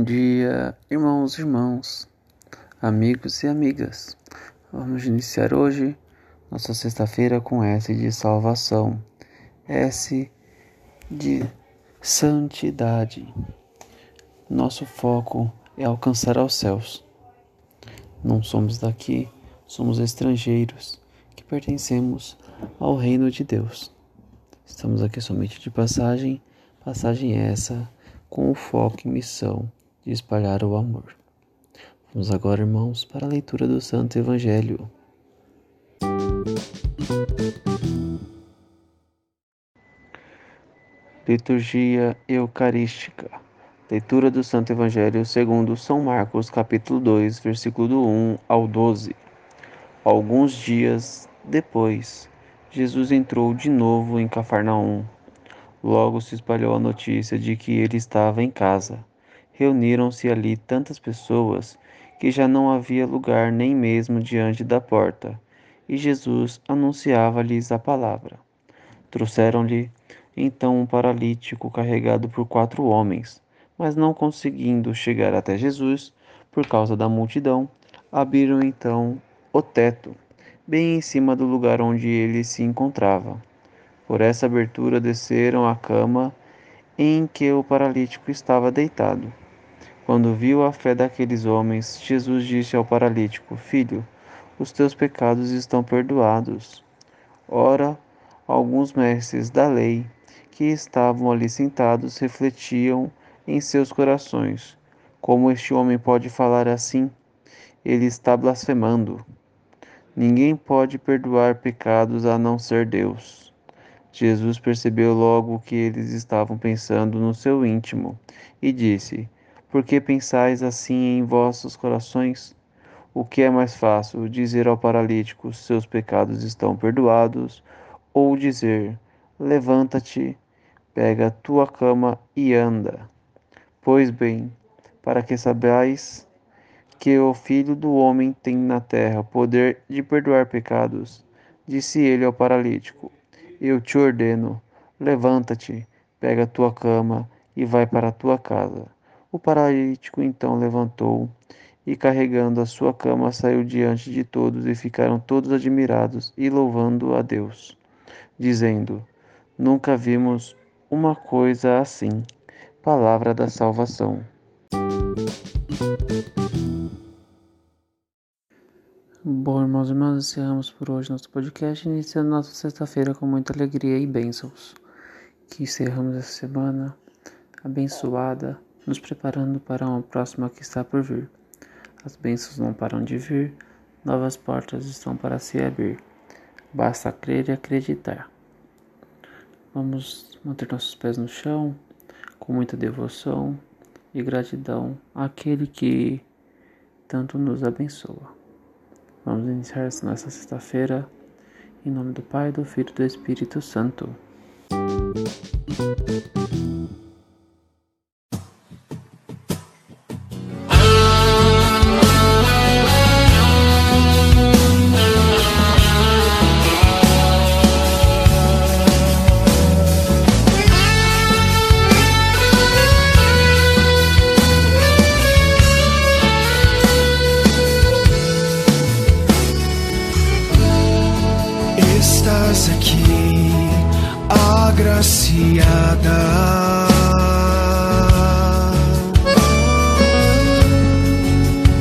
Bom dia, irmãos e irmãos, amigos e amigas. Vamos iniciar hoje nossa sexta-feira com S de salvação, S de santidade. Nosso foco é alcançar aos céus. Não somos daqui, somos estrangeiros que pertencemos ao reino de Deus. Estamos aqui somente de passagem, passagem essa com o foco e missão de espalhar o amor. Vamos agora, irmãos, para a leitura do Santo Evangelho. Liturgia Eucarística. Leitura do Santo Evangelho segundo São Marcos, capítulo 2, versículo do 1 ao 12. Alguns dias depois, Jesus entrou de novo em Cafarnaum. Logo se espalhou a notícia de que ele estava em casa. Reuniram-se ali tantas pessoas que já não havia lugar nem mesmo diante da porta, e Jesus anunciava-lhes a palavra. Trouxeram-lhe então um paralítico carregado por quatro homens, mas não conseguindo chegar até Jesus por causa da multidão, abriram então o teto, bem em cima do lugar onde ele se encontrava. Por essa abertura desceram a cama em que o paralítico estava deitado. Quando viu a fé daqueles homens, Jesus disse ao paralítico: Filho, os teus pecados estão perdoados. Ora, alguns mestres da lei que estavam ali sentados refletiam em seus corações: Como este homem pode falar assim? Ele está blasfemando. Ninguém pode perdoar pecados a não ser Deus. Jesus percebeu logo que eles estavam pensando no seu íntimo e disse: Por que pensais assim em vossos corações? O que é mais fácil, dizer ao paralítico: Seus pecados estão perdoados, ou dizer: Levanta-te, pega a tua cama e anda? Pois bem, para que sabais que o Filho do Homem tem na terra poder de perdoar pecados, disse ele ao paralítico: Eu te ordeno, levanta-te, pega a tua cama e vai para a tua casa. O paralítico então levantou e, carregando a sua cama, saiu diante de todos e ficaram todos admirados e louvando a Deus, dizendo: Nunca vimos uma coisa assim. Palavra da salvação. Bom, irmãos e irmãs, encerramos por hoje nosso podcast, iniciando nossa sexta-feira com muita alegria e bênçãos. Que encerramos essa semana abençoada, nos preparando para uma próxima que está por vir. As bênçãos não param de vir, novas portas estão para se abrir. Basta crer e acreditar. Vamos manter nossos pés no chão, com muita devoção e gratidão àquele que tanto nos abençoa. Vamos iniciar nossa sexta-feira em nome do Pai, do Filho e do Espírito Santo.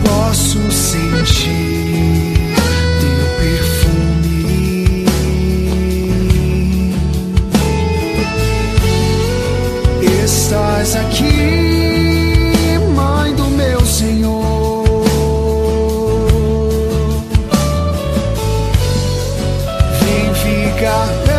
Posso sentir teu perfume. Estás aqui, ficar